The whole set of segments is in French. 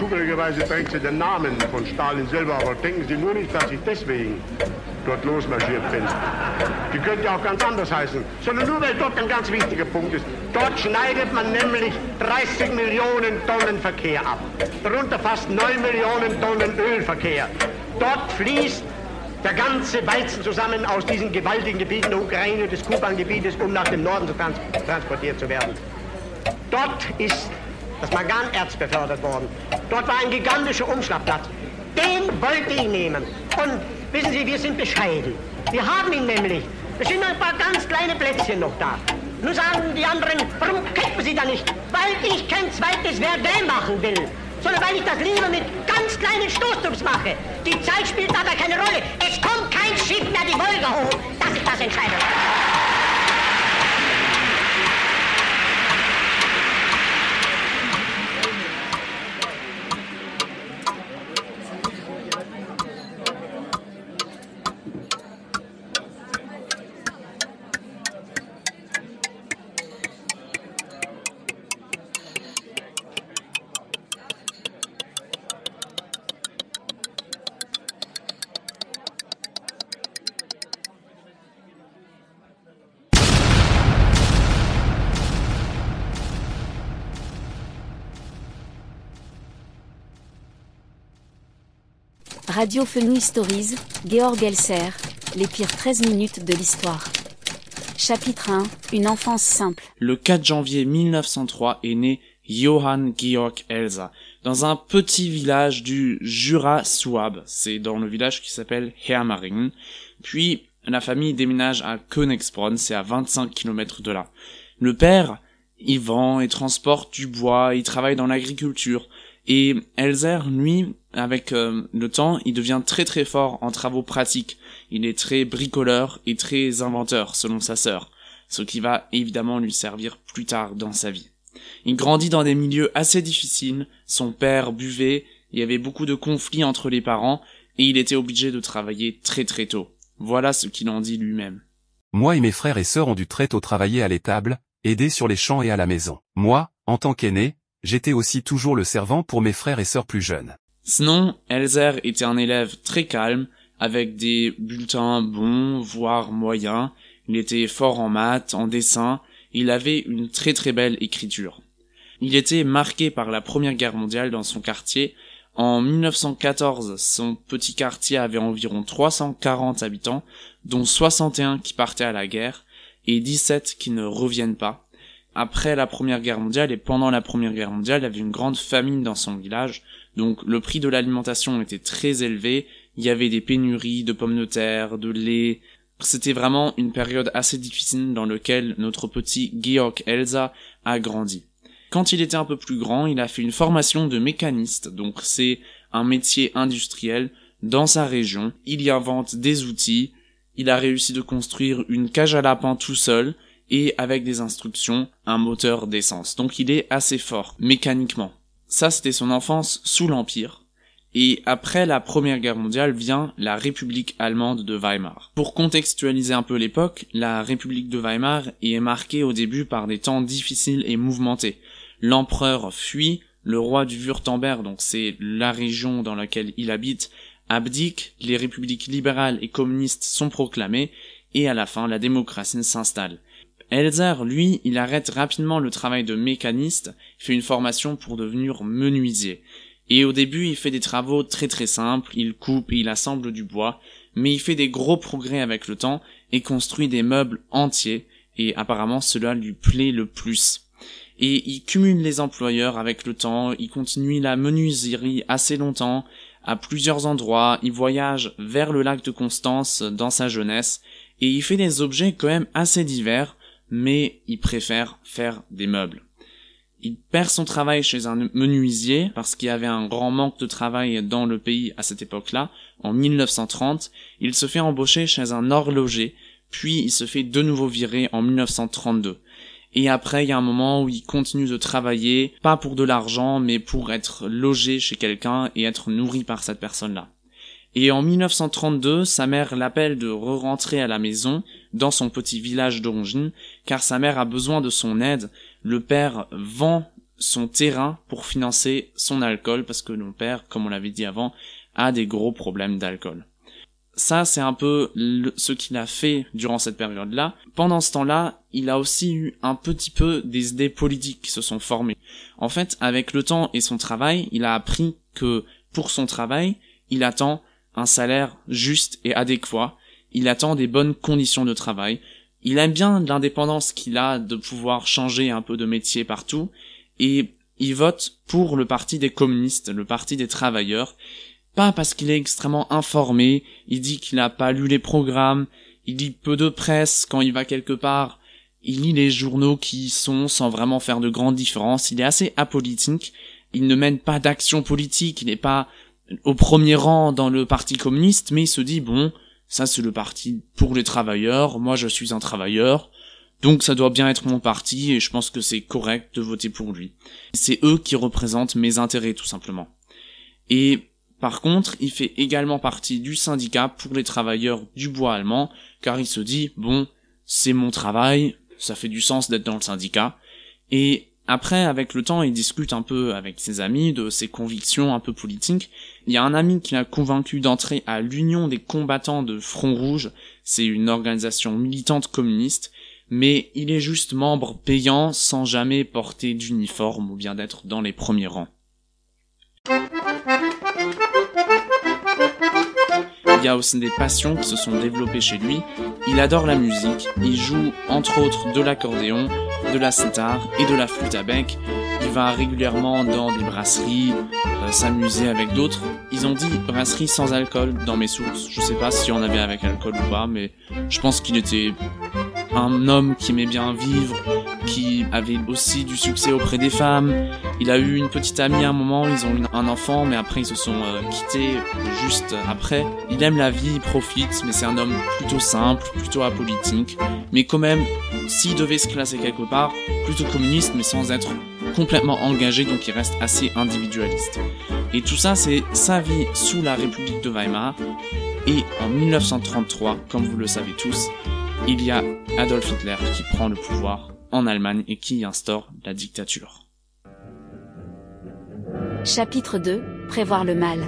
Zufälligerweise trägt sie den Namen von Stalin selber, aber denken Sie nur nicht, dass ich deswegen dort losmarschiert bin. Die könnte auch ganz anders heißen, sondern nur weil dort ein ganz wichtiger Punkt ist. Dort schneidet man nämlich 30 Millionen Tonnen Verkehr ab, darunter fast 9 Millionen Tonnen Ölverkehr. Dort fließt der ganze Weizen zusammen aus diesen gewaltigen Gebieten der Ukraine des Kuban-Gebietes, um nach dem Norden zu trans transportiert zu werden. Dort ist das Manganerz befördert worden. Dort war ein gigantischer Umschlagplatz. Den wollte ich nehmen. Und wissen Sie, wir sind bescheiden. Wir haben ihn nämlich. Es sind ein paar ganz kleine Plätzchen noch da. Nun sagen die anderen, warum kämpfen Sie da nicht? Weil ich kein zweites Verdun machen will, sondern weil ich das lieber mit ganz kleinen Stoßdrucks mache. Die Zeit spielt dabei keine Rolle. Es kommt kein Schiff mehr die Wolke hoch. Das ist das Entscheidende. Radio Fenouil Stories, Georg Elser, les pires 13 minutes de l'histoire. Chapitre 1, une enfance simple. Le 4 janvier 1903 est né Johann Georg Elsa, dans un petit village du Jura Souabe. C'est dans le village qui s'appelle Hermaringen. Puis, la famille déménage à Königsbronn, c'est à 25 km de là. Le père, il vend et transporte du bois, il travaille dans l'agriculture. Et Elzer, lui, avec euh, le temps, il devient très très fort en travaux pratiques. Il est très bricoleur et très inventeur, selon sa sœur, ce qui va évidemment lui servir plus tard dans sa vie. Il grandit dans des milieux assez difficiles, son père buvait, il y avait beaucoup de conflits entre les parents, et il était obligé de travailler très très tôt. Voilà ce qu'il en dit lui-même. Moi et mes frères et sœurs ont dû très tôt travailler à l'étable, aider sur les champs et à la maison. Moi, en tant qu'aîné, j'étais aussi toujours le servant pour mes frères et sœurs plus jeunes. Sinon, Elzer était un élève très calme, avec des bulletins bons, voire moyens. Il était fort en maths, en dessin, il avait une très très belle écriture. Il était marqué par la Première Guerre mondiale dans son quartier. En 1914, son petit quartier avait environ 340 habitants, dont 61 qui partaient à la guerre et 17 qui ne reviennent pas après la Première Guerre mondiale et pendant la Première Guerre mondiale, il y avait une grande famine dans son village, donc le prix de l'alimentation était très élevé, il y avait des pénuries de pommes de terre, de lait, c'était vraiment une période assez difficile dans laquelle notre petit Georg Elsa a grandi. Quand il était un peu plus grand, il a fait une formation de mécaniste, donc c'est un métier industriel dans sa région. Il y invente des outils, il a réussi de construire une cage à lapin tout seul, et avec des instructions, un moteur d'essence. Donc il est assez fort, mécaniquement. Ça, c'était son enfance sous l'Empire. Et après la Première Guerre mondiale vient la République allemande de Weimar. Pour contextualiser un peu l'époque, la République de Weimar est marquée au début par des temps difficiles et mouvementés. L'empereur fuit, le roi du Württemberg, donc c'est la région dans laquelle il habite, abdique, les républiques libérales et communistes sont proclamées, et à la fin la démocratie s'installe. Elzer, lui, il arrête rapidement le travail de mécaniste, fait une formation pour devenir menuisier. Et au début, il fait des travaux très très simples, il coupe et il assemble du bois, mais il fait des gros progrès avec le temps et construit des meubles entiers, et apparemment cela lui plaît le plus. Et il cumule les employeurs avec le temps, il continue la menuiserie assez longtemps, à plusieurs endroits, il voyage vers le lac de Constance dans sa jeunesse, et il fait des objets quand même assez divers, mais il préfère faire des meubles. Il perd son travail chez un menuisier parce qu'il y avait un grand manque de travail dans le pays à cette époque-là. En 1930, il se fait embaucher chez un horloger, puis il se fait de nouveau virer en 1932. Et après, il y a un moment où il continue de travailler, pas pour de l'argent, mais pour être logé chez quelqu'un et être nourri par cette personne-là. Et en 1932, sa mère l'appelle de re-rentrer à la maison, dans son petit village d'origine, car sa mère a besoin de son aide. Le père vend son terrain pour financer son alcool parce que mon père, comme on l'avait dit avant, a des gros problèmes d'alcool. Ça, c'est un peu ce qu'il a fait durant cette période-là. Pendant ce temps-là, il a aussi eu un petit peu des idées politiques qui se sont formées. En fait, avec le temps et son travail, il a appris que pour son travail, il attend un salaire juste et adéquat, il attend des bonnes conditions de travail, il aime bien l'indépendance qu'il a de pouvoir changer un peu de métier partout, et il vote pour le parti des communistes, le parti des travailleurs, pas parce qu'il est extrêmement informé, il dit qu'il n'a pas lu les programmes, il lit peu de presse quand il va quelque part, il lit les journaux qui y sont sans vraiment faire de grandes différences, il est assez apolitique, il ne mène pas d'action politique, il n'est pas au premier rang dans le parti communiste, mais il se dit bon, ça c'est le parti pour les travailleurs, moi je suis un travailleur, donc ça doit bien être mon parti et je pense que c'est correct de voter pour lui. C'est eux qui représentent mes intérêts tout simplement. Et par contre, il fait également partie du syndicat pour les travailleurs du bois allemand, car il se dit, bon, c'est mon travail, ça fait du sens d'être dans le syndicat. Et après, avec le temps, il discute un peu avec ses amis de ses convictions un peu politiques. Il y a un ami qui l'a convaincu d'entrer à l'Union des combattants de Front Rouge, c'est une organisation militante communiste, mais il est juste membre payant sans jamais porter d'uniforme ou bien d'être dans les premiers rangs. Il y a aussi des passions qui se sont développées chez lui. Il adore la musique, il joue entre autres de l'accordéon, de la sitar et de la flûte à bec. Il va régulièrement dans des brasseries, euh, s'amuser avec d'autres. Ils ont dit brasserie sans alcool dans mes sources. Je sais pas si on avait avec alcool ou pas, mais je pense qu'il était un homme qui aimait bien vivre, qui avait aussi du succès auprès des femmes. Il a eu une petite amie à un moment, ils ont eu un enfant, mais après ils se sont euh, quittés juste après. Il aime la vie, il profite, mais c'est un homme plutôt simple, plutôt apolitique. Mais quand même, s'il devait se classer quelque part, plutôt communiste, mais sans être complètement engagé, donc il reste assez individualiste. Et tout ça, c'est sa vie sous la République de Weimar. Et en 1933, comme vous le savez tous, il y a Adolf Hitler qui prend le pouvoir en Allemagne et qui instaure la dictature. Chapitre 2 Prévoir le mal.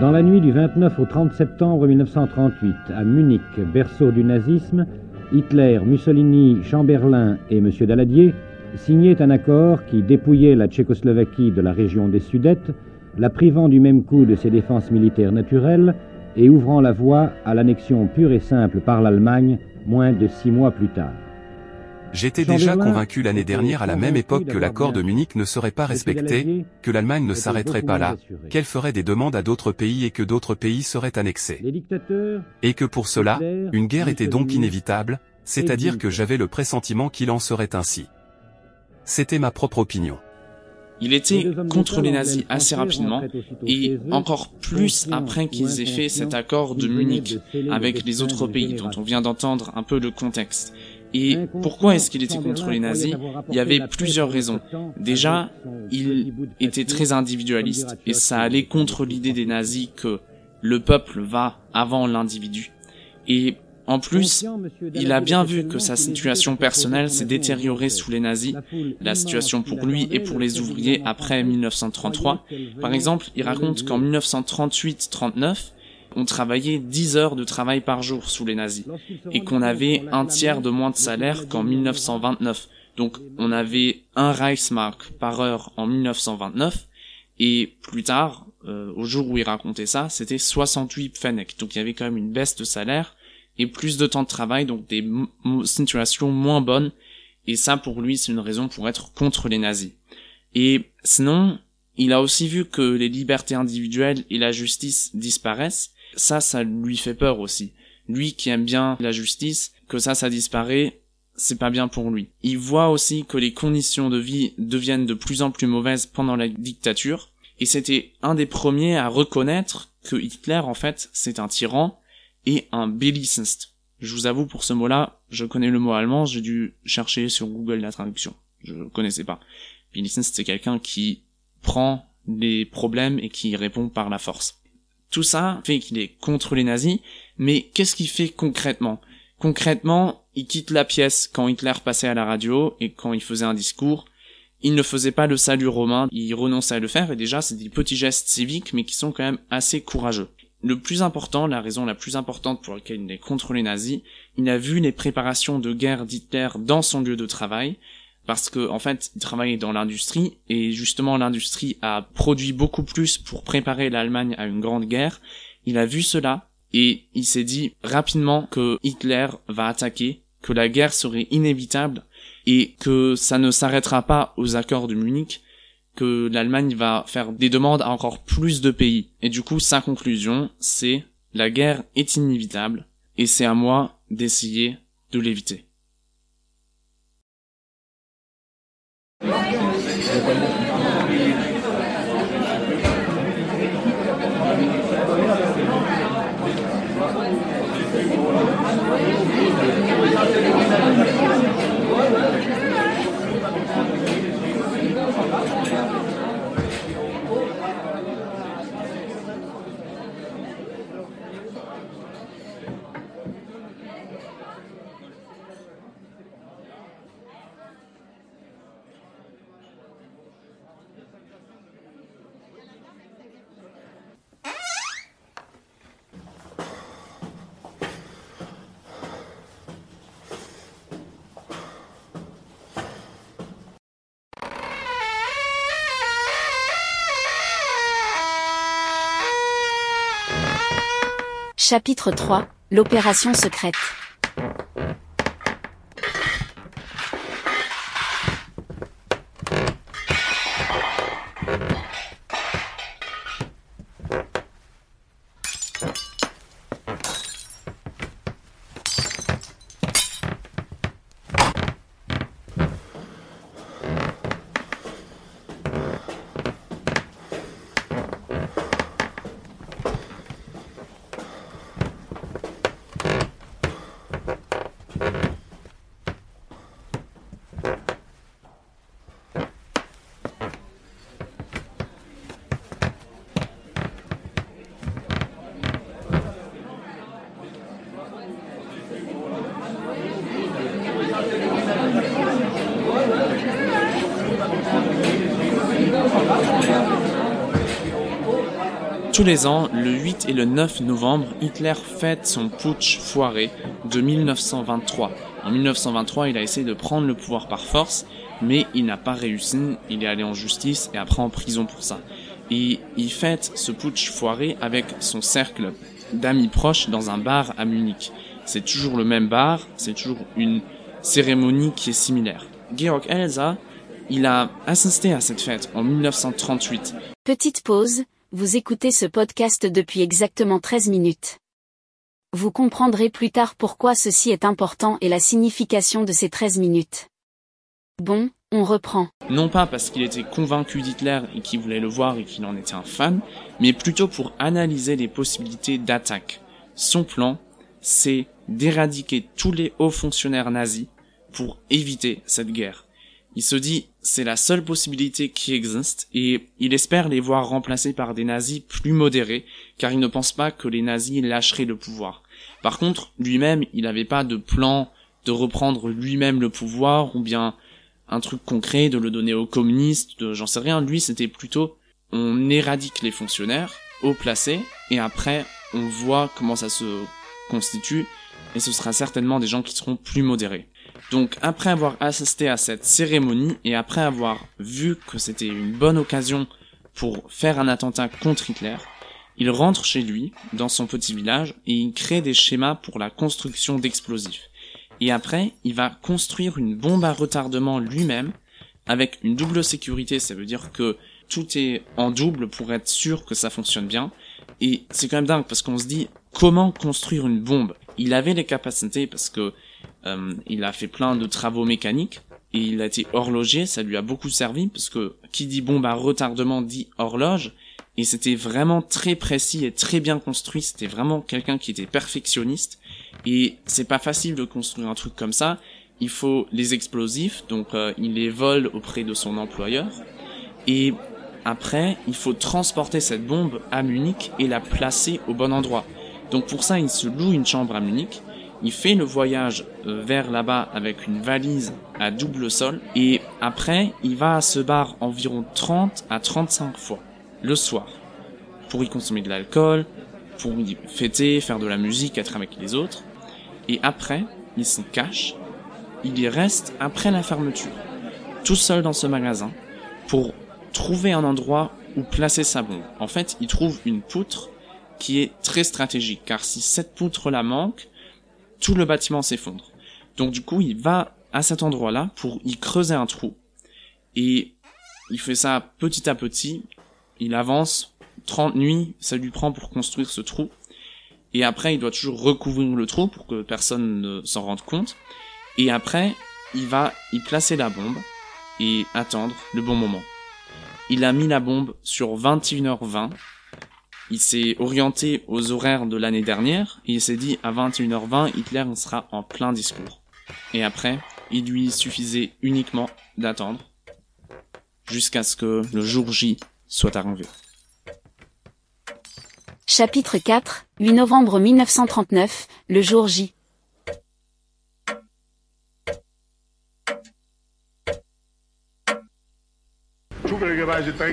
Dans la nuit du 29 au 30 septembre 1938, à Munich, berceau du nazisme, Hitler, Mussolini, Chamberlain et M. Daladier signaient un accord qui dépouillait la Tchécoslovaquie de la région des Sudètes, la privant du même coup de ses défenses militaires naturelles et ouvrant la voie à l'annexion pure et simple par l'Allemagne moins de six mois plus tard. J'étais déjà convaincu l'année dernière à la même époque que l'accord de Munich ne serait pas respecté, que l'Allemagne ne s'arrêterait pas là, qu'elle ferait des demandes à d'autres pays et que d'autres pays seraient annexés. Et que pour cela, une guerre était donc inévitable, c'est-à-dire que j'avais le pressentiment qu'il en serait ainsi. C'était ma propre opinion. Il était contre les nazis assez rapidement et encore plus après qu'ils aient fait cet accord de Munich avec les autres pays dont on vient d'entendre un peu le contexte. Et pourquoi est-ce qu'il était contre les nazis Il y avait plusieurs raisons. Déjà, il était très individualiste et ça allait contre l'idée des nazis que le peuple va avant l'individu. Et en plus, il a bien vu que sa situation personnelle s'est détériorée sous les nazis, la situation pour lui et pour les ouvriers après 1933. Par exemple, il raconte qu'en 1938-39, on travaillait 10 heures de travail par jour sous les nazis et qu'on avait un tiers de moins de salaire qu'en 1929. Donc on avait un Reichsmark par heure en 1929 et plus tard, euh, au jour où il racontait ça, c'était 68 Pfennig. Donc il y avait quand même une baisse de salaire et plus de temps de travail, donc des situations moins bonnes. Et ça, pour lui, c'est une raison pour être contre les nazis. Et sinon, il a aussi vu que les libertés individuelles et la justice disparaissent. Ça, ça lui fait peur aussi. Lui qui aime bien la justice, que ça, ça disparaît, c'est pas bien pour lui. Il voit aussi que les conditions de vie deviennent de plus en plus mauvaises pendant la dictature. Et c'était un des premiers à reconnaître que Hitler, en fait, c'est un tyran et un belliciste. Je vous avoue, pour ce mot-là, je connais le mot allemand, j'ai dû chercher sur Google la traduction. Je connaissais pas. Belliciste, c'est quelqu'un qui prend les problèmes et qui répond par la force. Tout ça fait qu'il est contre les nazis, mais qu'est-ce qu'il fait concrètement? Concrètement, il quitte la pièce quand Hitler passait à la radio et quand il faisait un discours. il ne faisait pas le salut romain, il renonçait à le faire, et déjà c'est des petits gestes civiques, mais qui sont quand même assez courageux. Le plus important, la raison la plus importante pour laquelle il est contre les nazis, il a vu les préparations de guerre d'Hitler dans son lieu de travail, parce que en fait, il travaillait dans l'industrie et justement l'industrie a produit beaucoup plus pour préparer l'Allemagne à une grande guerre. Il a vu cela et il s'est dit rapidement que Hitler va attaquer, que la guerre serait inévitable et que ça ne s'arrêtera pas aux accords de Munich, que l'Allemagne va faire des demandes à encore plus de pays. Et du coup, sa conclusion, c'est la guerre est inévitable et c'est à moi d'essayer de l'éviter. Chapitre 3 L'opération secrète Tous les ans, le 8 et le 9 novembre, Hitler fête son putsch foiré de 1923. En 1923, il a essayé de prendre le pouvoir par force, mais il n'a pas réussi, il est allé en justice et après en prison pour ça. Et il fête ce putsch foiré avec son cercle d'amis proches dans un bar à Munich. C'est toujours le même bar, c'est toujours une cérémonie qui est similaire. Georg Elsa, il a assisté à cette fête en 1938. Petite pause, vous écoutez ce podcast depuis exactement 13 minutes. Vous comprendrez plus tard pourquoi ceci est important et la signification de ces 13 minutes. Bon, on reprend. Non pas parce qu'il était convaincu d'Hitler et qu'il voulait le voir et qu'il en était un fan, mais plutôt pour analyser les possibilités d'attaque. Son plan, c'est d'éradiquer tous les hauts fonctionnaires nazis pour éviter cette guerre. Il se dit c'est la seule possibilité qui existe et il espère les voir remplacés par des nazis plus modérés car il ne pense pas que les nazis lâcheraient le pouvoir. Par contre, lui-même, il n'avait pas de plan de reprendre lui-même le pouvoir ou bien un truc concret de le donner aux communistes, j'en sais rien. Lui, c'était plutôt on éradique les fonctionnaires haut placés et après on voit comment ça se constitue et ce sera certainement des gens qui seront plus modérés. Donc après avoir assisté à cette cérémonie et après avoir vu que c'était une bonne occasion pour faire un attentat contre Hitler, il rentre chez lui, dans son petit village, et il crée des schémas pour la construction d'explosifs. Et après, il va construire une bombe à retardement lui-même, avec une double sécurité, ça veut dire que tout est en double pour être sûr que ça fonctionne bien. Et c'est quand même dingue parce qu'on se dit comment construire une bombe? Il avait les capacités parce que euh, il a fait plein de travaux mécaniques et il a été horloger, ça lui a beaucoup servi parce que qui dit bombe à retardement dit horloge. Et c'était vraiment très précis et très bien construit, c'était vraiment quelqu'un qui était perfectionniste. Et c'est pas facile de construire un truc comme ça, il faut les explosifs. Donc euh, il les vole auprès de son employeur. Et après il faut transporter cette bombe à Munich et la placer au bon endroit. Donc pour ça il se loue une chambre à Munich il fait le voyage euh, vers là-bas avec une valise à double sol et après il va à ce bar environ 30 à 35 fois le soir pour y consommer de l'alcool, pour y fêter, faire de la musique, être avec les autres. Et après, il se cache, il y reste après la fermeture, tout seul dans ce magasin, pour trouver un endroit où placer sa bombe. En fait, il trouve une poutre qui est très stratégique, car si cette poutre la manque, tout le bâtiment s'effondre. Donc du coup, il va à cet endroit-là pour y creuser un trou. Et il fait ça petit à petit, il avance, 30 nuits, ça lui prend pour construire ce trou. Et après, il doit toujours recouvrir le trou pour que personne ne s'en rende compte. Et après, il va y placer la bombe et attendre le bon moment. Il a mis la bombe sur 21h20. Il s'est orienté aux horaires de l'année dernière et il s'est dit à 21h20, Hitler sera en plein discours. Et après, il lui suffisait uniquement d'attendre jusqu'à ce que le jour J soit arrivé. Chapitre 4, 8 novembre 1939, le jour J.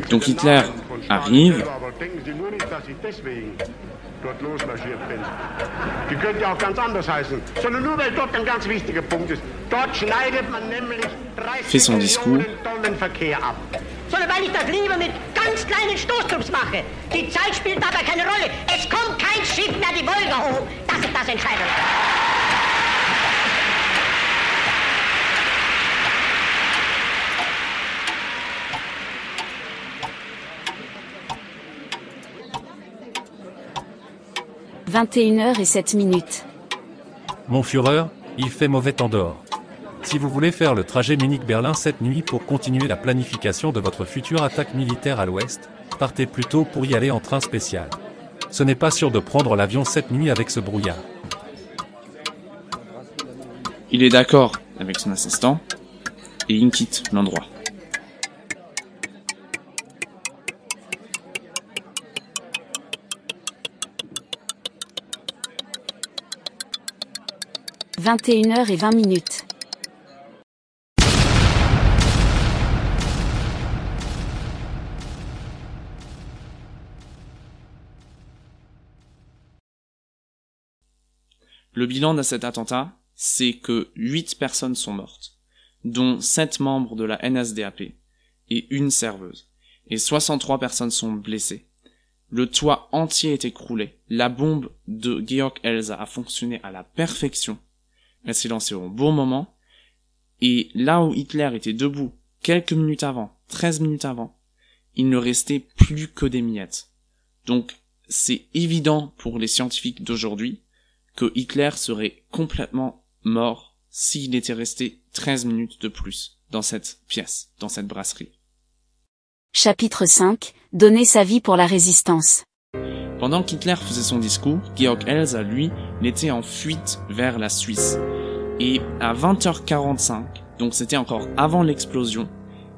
Donc Hitler arrive. Dort losmarschiert bin. Die könnte ja auch ganz anders heißen, sondern nur weil dort ein ganz wichtiger Punkt ist. Dort schneidet man nämlich 30 Millionen Tonnen Verkehr ab. Sondern weil ich das lieber mit ganz kleinen Stoßtrupps mache. Die Zeit spielt dabei keine Rolle. Es kommt kein Schiff mehr die Wolga hoch. Das ist das Entscheidende. 21h et 7 minutes. Mon Führer, il fait mauvais temps dehors. Si vous voulez faire le trajet Munich-Berlin cette nuit pour continuer la planification de votre future attaque militaire à l'ouest, partez plutôt pour y aller en train spécial. Ce n'est pas sûr de prendre l'avion cette nuit avec ce brouillard. Il est d'accord avec son assistant et il quitte l'endroit. 21h et 20 minutes. Le bilan de cet attentat, c'est que 8 personnes sont mortes, dont 7 membres de la NSDAP et une serveuse, et 63 personnes sont blessées. Le toit entier est écroulé. La bombe de Georg Elsa a fonctionné à la perfection s'est lancée au bon moment, et là où Hitler était debout quelques minutes avant, 13 minutes avant, il ne restait plus que des miettes. Donc c'est évident pour les scientifiques d'aujourd'hui que Hitler serait complètement mort s'il était resté 13 minutes de plus dans cette pièce, dans cette brasserie. Chapitre 5 Donner sa vie pour la résistance. Pendant qu'Hitler faisait son discours, Georg Elsa, lui, était en fuite vers la Suisse. Et à 20h45, donc c'était encore avant l'explosion,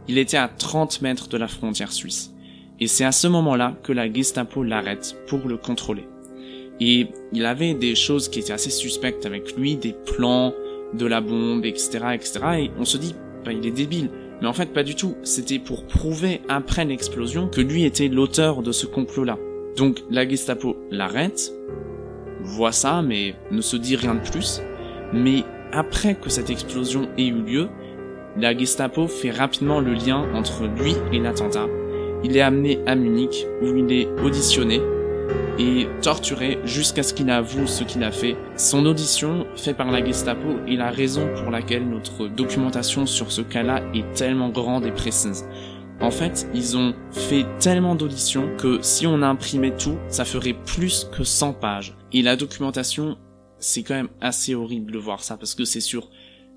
il était à 30 mètres de la frontière suisse. Et c'est à ce moment-là que la Gestapo l'arrête pour le contrôler. Et il avait des choses qui étaient assez suspectes avec lui, des plans de la bombe, etc., etc. Et on se dit, bah, il est débile. Mais en fait, pas du tout. C'était pour prouver après l'explosion que lui était l'auteur de ce complot-là. Donc la Gestapo l'arrête, voit ça, mais ne se dit rien de plus. Mais après que cette explosion ait eu lieu, la Gestapo fait rapidement le lien entre lui et l'attentat. Il est amené à Munich, où il est auditionné et torturé jusqu'à ce qu'il avoue ce qu'il a fait. Son audition, faite par la Gestapo, est la raison pour laquelle notre documentation sur ce cas-là est tellement grande et précise. En fait, ils ont fait tellement d'auditions que si on imprimait tout, ça ferait plus que 100 pages. Et la documentation, c'est quand même assez horrible de voir ça parce que c'est sur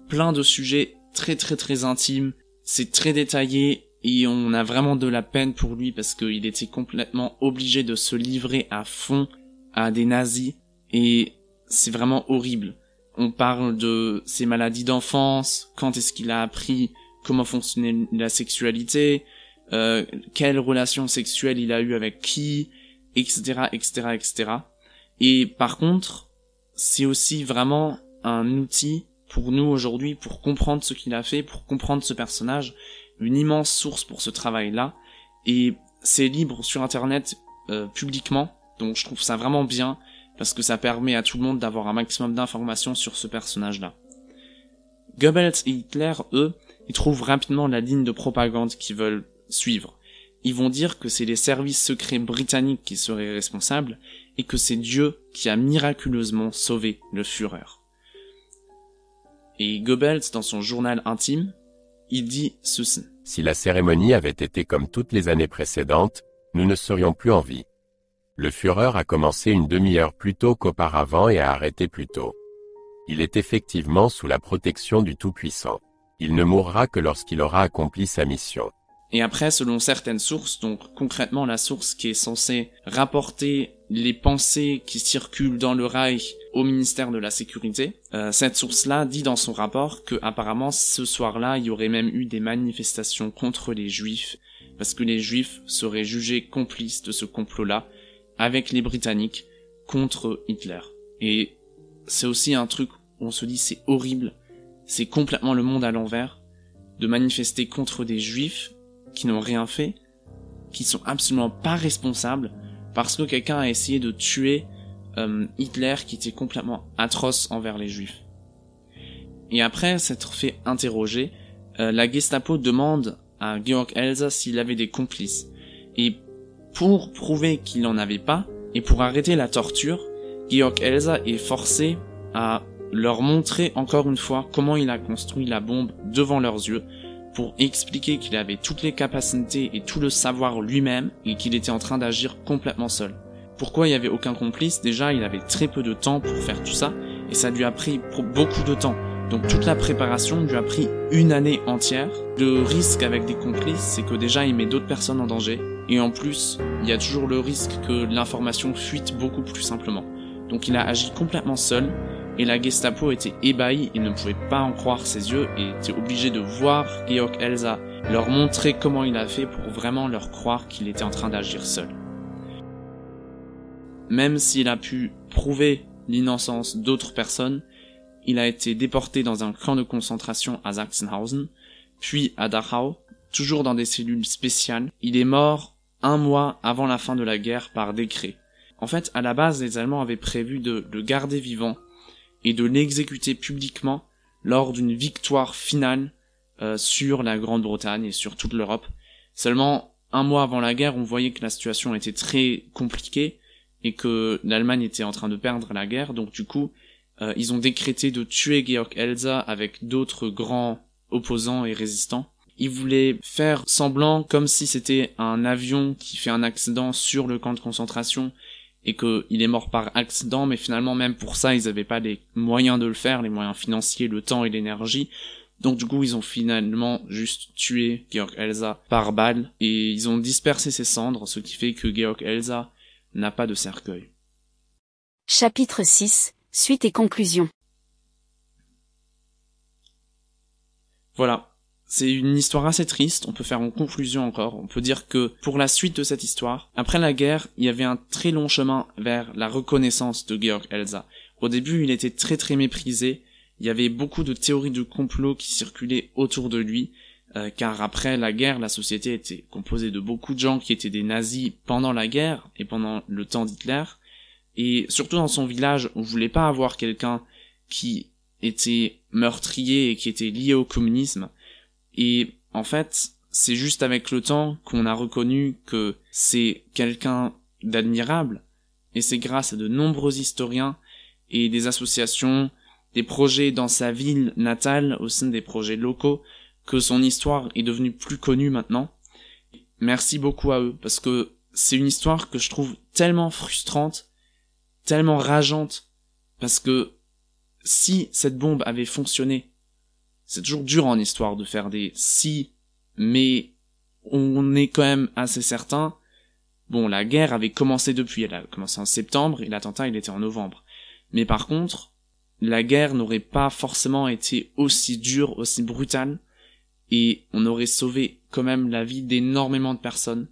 plein de sujets très très très intimes, c'est très détaillé et on a vraiment de la peine pour lui parce qu'il était complètement obligé de se livrer à fond à des nazis et c'est vraiment horrible. On parle de ses maladies d'enfance, quand est-ce qu'il a appris comment fonctionnait la sexualité, euh, quelle relation sexuelle il a eu avec qui, etc., etc., etc. Et par contre, c'est aussi vraiment un outil pour nous aujourd'hui pour comprendre ce qu'il a fait, pour comprendre ce personnage, une immense source pour ce travail-là, et c'est libre sur internet euh, publiquement, donc je trouve ça vraiment bien, parce que ça permet à tout le monde d'avoir un maximum d'informations sur ce personnage-là. Goebbels et Hitler, eux, ils trouvent rapidement la ligne de propagande qu'ils veulent suivre. Ils vont dire que c'est les services secrets britanniques qui seraient responsables et que c'est Dieu qui a miraculeusement sauvé le Führer. Et Goebbels, dans son journal intime, il dit ceci. Si la cérémonie avait été comme toutes les années précédentes, nous ne serions plus en vie. Le Führer a commencé une demi-heure plus tôt qu'auparavant et a arrêté plus tôt. Il est effectivement sous la protection du Tout-Puissant. Il ne mourra que lorsqu'il aura accompli sa mission. Et après, selon certaines sources, donc concrètement la source qui est censée rapporter les pensées qui circulent dans le Reich au ministère de la Sécurité, euh, cette source-là dit dans son rapport que apparemment ce soir-là, il y aurait même eu des manifestations contre les Juifs, parce que les Juifs seraient jugés complices de ce complot-là avec les Britanniques contre Hitler. Et c'est aussi un truc où on se dit c'est horrible, c'est complètement le monde à l'envers, de manifester contre des juifs qui n'ont rien fait, qui sont absolument pas responsables, parce que quelqu'un a essayé de tuer euh, Hitler qui était complètement atroce envers les juifs. Et après s'être fait interroger, euh, la Gestapo demande à Georg Elsa s'il avait des complices. Et pour prouver qu'il n'en avait pas, et pour arrêter la torture, Georg Elsa est forcé à leur montrer encore une fois comment il a construit la bombe devant leurs yeux, pour expliquer qu'il avait toutes les capacités et tout le savoir lui-même, et qu'il était en train d'agir complètement seul. Pourquoi il n'y avait aucun complice? Déjà, il avait très peu de temps pour faire tout ça, et ça lui a pris beaucoup de temps. Donc toute la préparation lui a pris une année entière. Le risque avec des complices, c'est que déjà il met d'autres personnes en danger, et en plus, il y a toujours le risque que l'information fuite beaucoup plus simplement. Donc il a agi complètement seul, et la Gestapo était ébahie et ne pouvait pas en croire ses yeux, et était obligé de voir Georg Elsa leur montrer comment il a fait pour vraiment leur croire qu'il était en train d'agir seul. Même s'il a pu prouver l'innocence d'autres personnes, il a été déporté dans un camp de concentration à Sachsenhausen, puis à Dachau, toujours dans des cellules spéciales. Il est mort un mois avant la fin de la guerre par décret. En fait, à la base, les Allemands avaient prévu de le garder vivant et de l'exécuter publiquement lors d'une victoire finale euh, sur la Grande-Bretagne et sur toute l'Europe. Seulement un mois avant la guerre, on voyait que la situation était très compliquée et que l'Allemagne était en train de perdre la guerre, donc du coup, euh, ils ont décrété de tuer Georg Elsa avec d'autres grands opposants et résistants. Ils voulaient faire semblant comme si c'était un avion qui fait un accident sur le camp de concentration et qu'il est mort par accident, mais finalement même pour ça, ils n'avaient pas les moyens de le faire, les moyens financiers, le temps et l'énergie. Donc du coup, ils ont finalement juste tué Georg Elsa par balle et ils ont dispersé ses cendres, ce qui fait que Georg Elsa n'a pas de cercueil. Chapitre 6 Suite et conclusion. Voilà. C'est une histoire assez triste, on peut faire en conclusion encore, on peut dire que pour la suite de cette histoire, après la guerre, il y avait un très long chemin vers la reconnaissance de Georg Elsa. Au début, il était très très méprisé, il y avait beaucoup de théories de complot qui circulaient autour de lui, euh, car après la guerre, la société était composée de beaucoup de gens qui étaient des nazis pendant la guerre et pendant le temps d'Hitler, et surtout dans son village, on voulait pas avoir quelqu'un qui était meurtrier et qui était lié au communisme. Et en fait, c'est juste avec le temps qu'on a reconnu que c'est quelqu'un d'admirable. Et c'est grâce à de nombreux historiens et des associations, des projets dans sa ville natale, au sein des projets locaux, que son histoire est devenue plus connue maintenant. Merci beaucoup à eux, parce que c'est une histoire que je trouve tellement frustrante tellement rageante parce que si cette bombe avait fonctionné, c'est toujours dur en histoire de faire des si, mais on est quand même assez certain. Bon, la guerre avait commencé depuis, elle a commencé en septembre et l'attentat il était en novembre. Mais par contre, la guerre n'aurait pas forcément été aussi dure, aussi brutale, et on aurait sauvé quand même la vie d'énormément de personnes.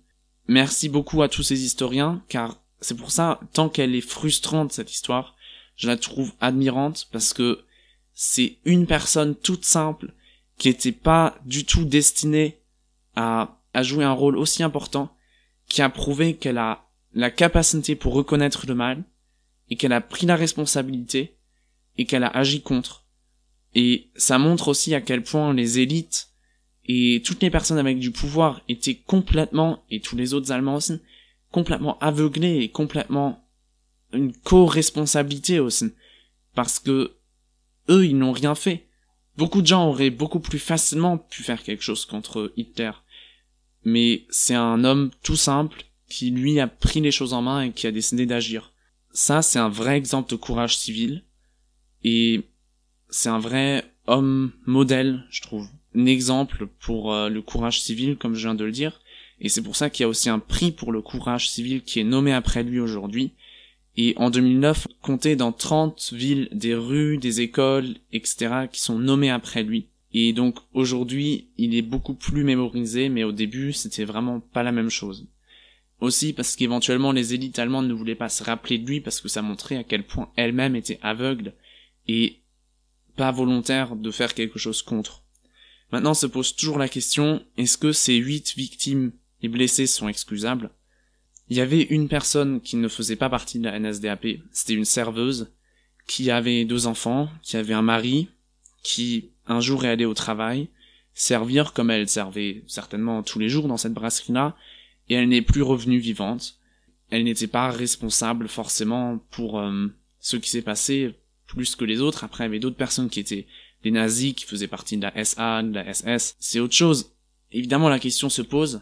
Merci beaucoup à tous ces historiens, car c'est pour ça, tant qu'elle est frustrante cette histoire, je la trouve admirante parce que c'est une personne toute simple qui était pas du tout destinée à, à jouer un rôle aussi important, qui a prouvé qu'elle a la capacité pour reconnaître le mal, et qu'elle a pris la responsabilité, et qu'elle a agi contre. Et ça montre aussi à quel point les élites et toutes les personnes avec du pouvoir étaient complètement, et tous les autres Allemands aussi, complètement aveuglés et complètement une co-responsabilité aussi. Parce que eux, ils n'ont rien fait. Beaucoup de gens auraient beaucoup plus facilement pu faire quelque chose contre Hitler. Mais c'est un homme tout simple qui lui a pris les choses en main et qui a décidé d'agir. Ça, c'est un vrai exemple de courage civil. Et c'est un vrai homme modèle, je trouve. Un exemple pour euh, le courage civil, comme je viens de le dire. Et c'est pour ça qu'il y a aussi un prix pour le courage civil qui est nommé après lui aujourd'hui. Et en 2009, compté dans 30 villes, des rues, des écoles, etc., qui sont nommées après lui. Et donc aujourd'hui, il est beaucoup plus mémorisé, mais au début, c'était vraiment pas la même chose. Aussi parce qu'éventuellement les élites allemandes ne voulaient pas se rappeler de lui parce que ça montrait à quel point elles-mêmes étaient aveugles et pas volontaires de faire quelque chose contre. Maintenant se pose toujours la question, est-ce que ces huit victimes et blessés sont excusables? Il y avait une personne qui ne faisait pas partie de la NSDAP, c'était une serveuse, qui avait deux enfants, qui avait un mari, qui un jour est allé au travail, servir comme elle servait certainement tous les jours dans cette brasserie-là, et elle n'est plus revenue vivante. Elle n'était pas responsable forcément pour euh, ce qui s'est passé plus que les autres. Après, il y avait d'autres personnes qui étaient des nazis, qui faisaient partie de la SA, de la SS. C'est autre chose. Évidemment, la question se pose,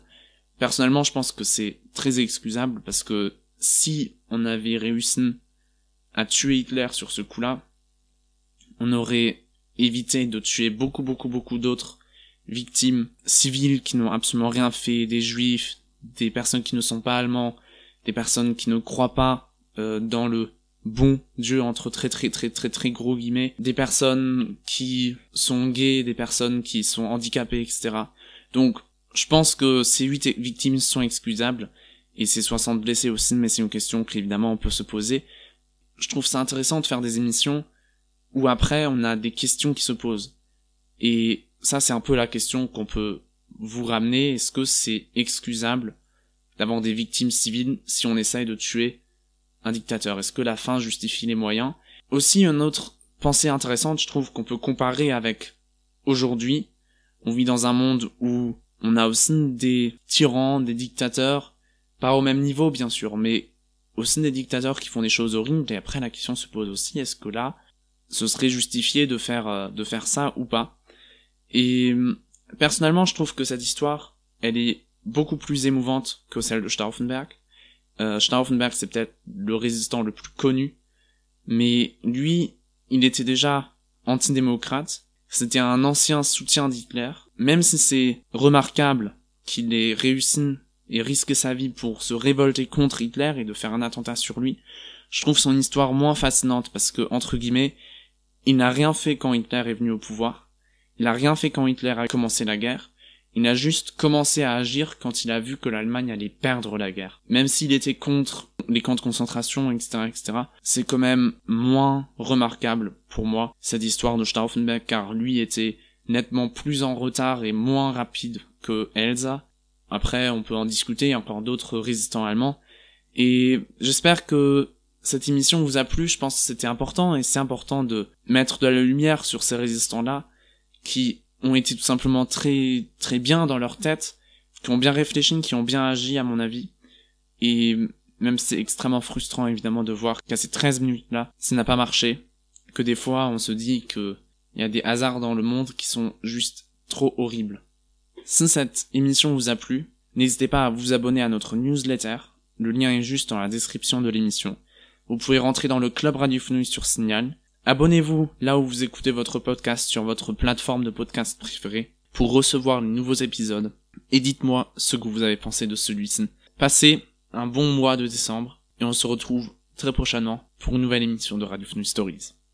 Personnellement, je pense que c'est très excusable parce que si on avait réussi à tuer Hitler sur ce coup-là, on aurait évité de tuer beaucoup, beaucoup, beaucoup d'autres victimes civiles qui n'ont absolument rien fait, des juifs, des personnes qui ne sont pas allemands, des personnes qui ne croient pas euh, dans le bon Dieu entre très très très très très gros guillemets, des personnes qui sont gays, des personnes qui sont handicapées, etc. Donc je pense que ces 8 victimes sont excusables et ces 60 blessés aussi, mais c'est une question qu'évidemment on peut se poser. Je trouve ça intéressant de faire des émissions où après on a des questions qui se posent. Et ça c'est un peu la question qu'on peut vous ramener. Est-ce que c'est excusable d'avoir des victimes civiles si on essaye de tuer un dictateur? Est-ce que la fin justifie les moyens? Aussi une autre pensée intéressante, je trouve qu'on peut comparer avec aujourd'hui. On vit dans un monde où on a aussi des tyrans, des dictateurs, pas au même niveau bien sûr, mais aussi des dictateurs qui font des choses horribles. Et après la question se pose aussi est-ce que là, ce serait justifié de faire euh, de faire ça ou pas? Et personnellement, je trouve que cette histoire, elle est beaucoup plus émouvante que celle de Stauffenberg. Euh, Stauffenberg, c'est peut-être le résistant le plus connu, mais lui, il était déjà antidémocrate. C'était un ancien soutien d'Hitler même si c'est remarquable qu'il ait réussi et risqué sa vie pour se révolter contre Hitler et de faire un attentat sur lui, je trouve son histoire moins fascinante parce que, entre guillemets, il n'a rien fait quand Hitler est venu au pouvoir, il n'a rien fait quand Hitler a commencé la guerre, il a juste commencé à agir quand il a vu que l'Allemagne allait perdre la guerre. Même s'il était contre les camps de concentration, etc., etc., c'est quand même moins remarquable pour moi, cette histoire de Stauffenberg, car lui était nettement plus en retard et moins rapide que Elsa. Après, on peut en discuter, il y a encore d'autres résistants allemands. Et j'espère que cette émission vous a plu, je pense que c'était important, et c'est important de mettre de la lumière sur ces résistants-là, qui ont été tout simplement très, très bien dans leur tête, qui ont bien réfléchi, qui ont bien agi, à mon avis. Et même c'est extrêmement frustrant, évidemment, de voir qu'à ces 13 minutes-là, ça n'a pas marché, que des fois, on se dit que il y a des hasards dans le monde qui sont juste trop horribles. Si cette émission vous a plu, n'hésitez pas à vous abonner à notre newsletter. Le lien est juste dans la description de l'émission. Vous pouvez rentrer dans le club radiophonique sur Signal. Abonnez-vous là où vous écoutez votre podcast sur votre plateforme de podcast préférée pour recevoir les nouveaux épisodes. Et dites-moi ce que vous avez pensé de celui-ci. Passez un bon mois de décembre et on se retrouve très prochainement pour une nouvelle émission de Radio Stories.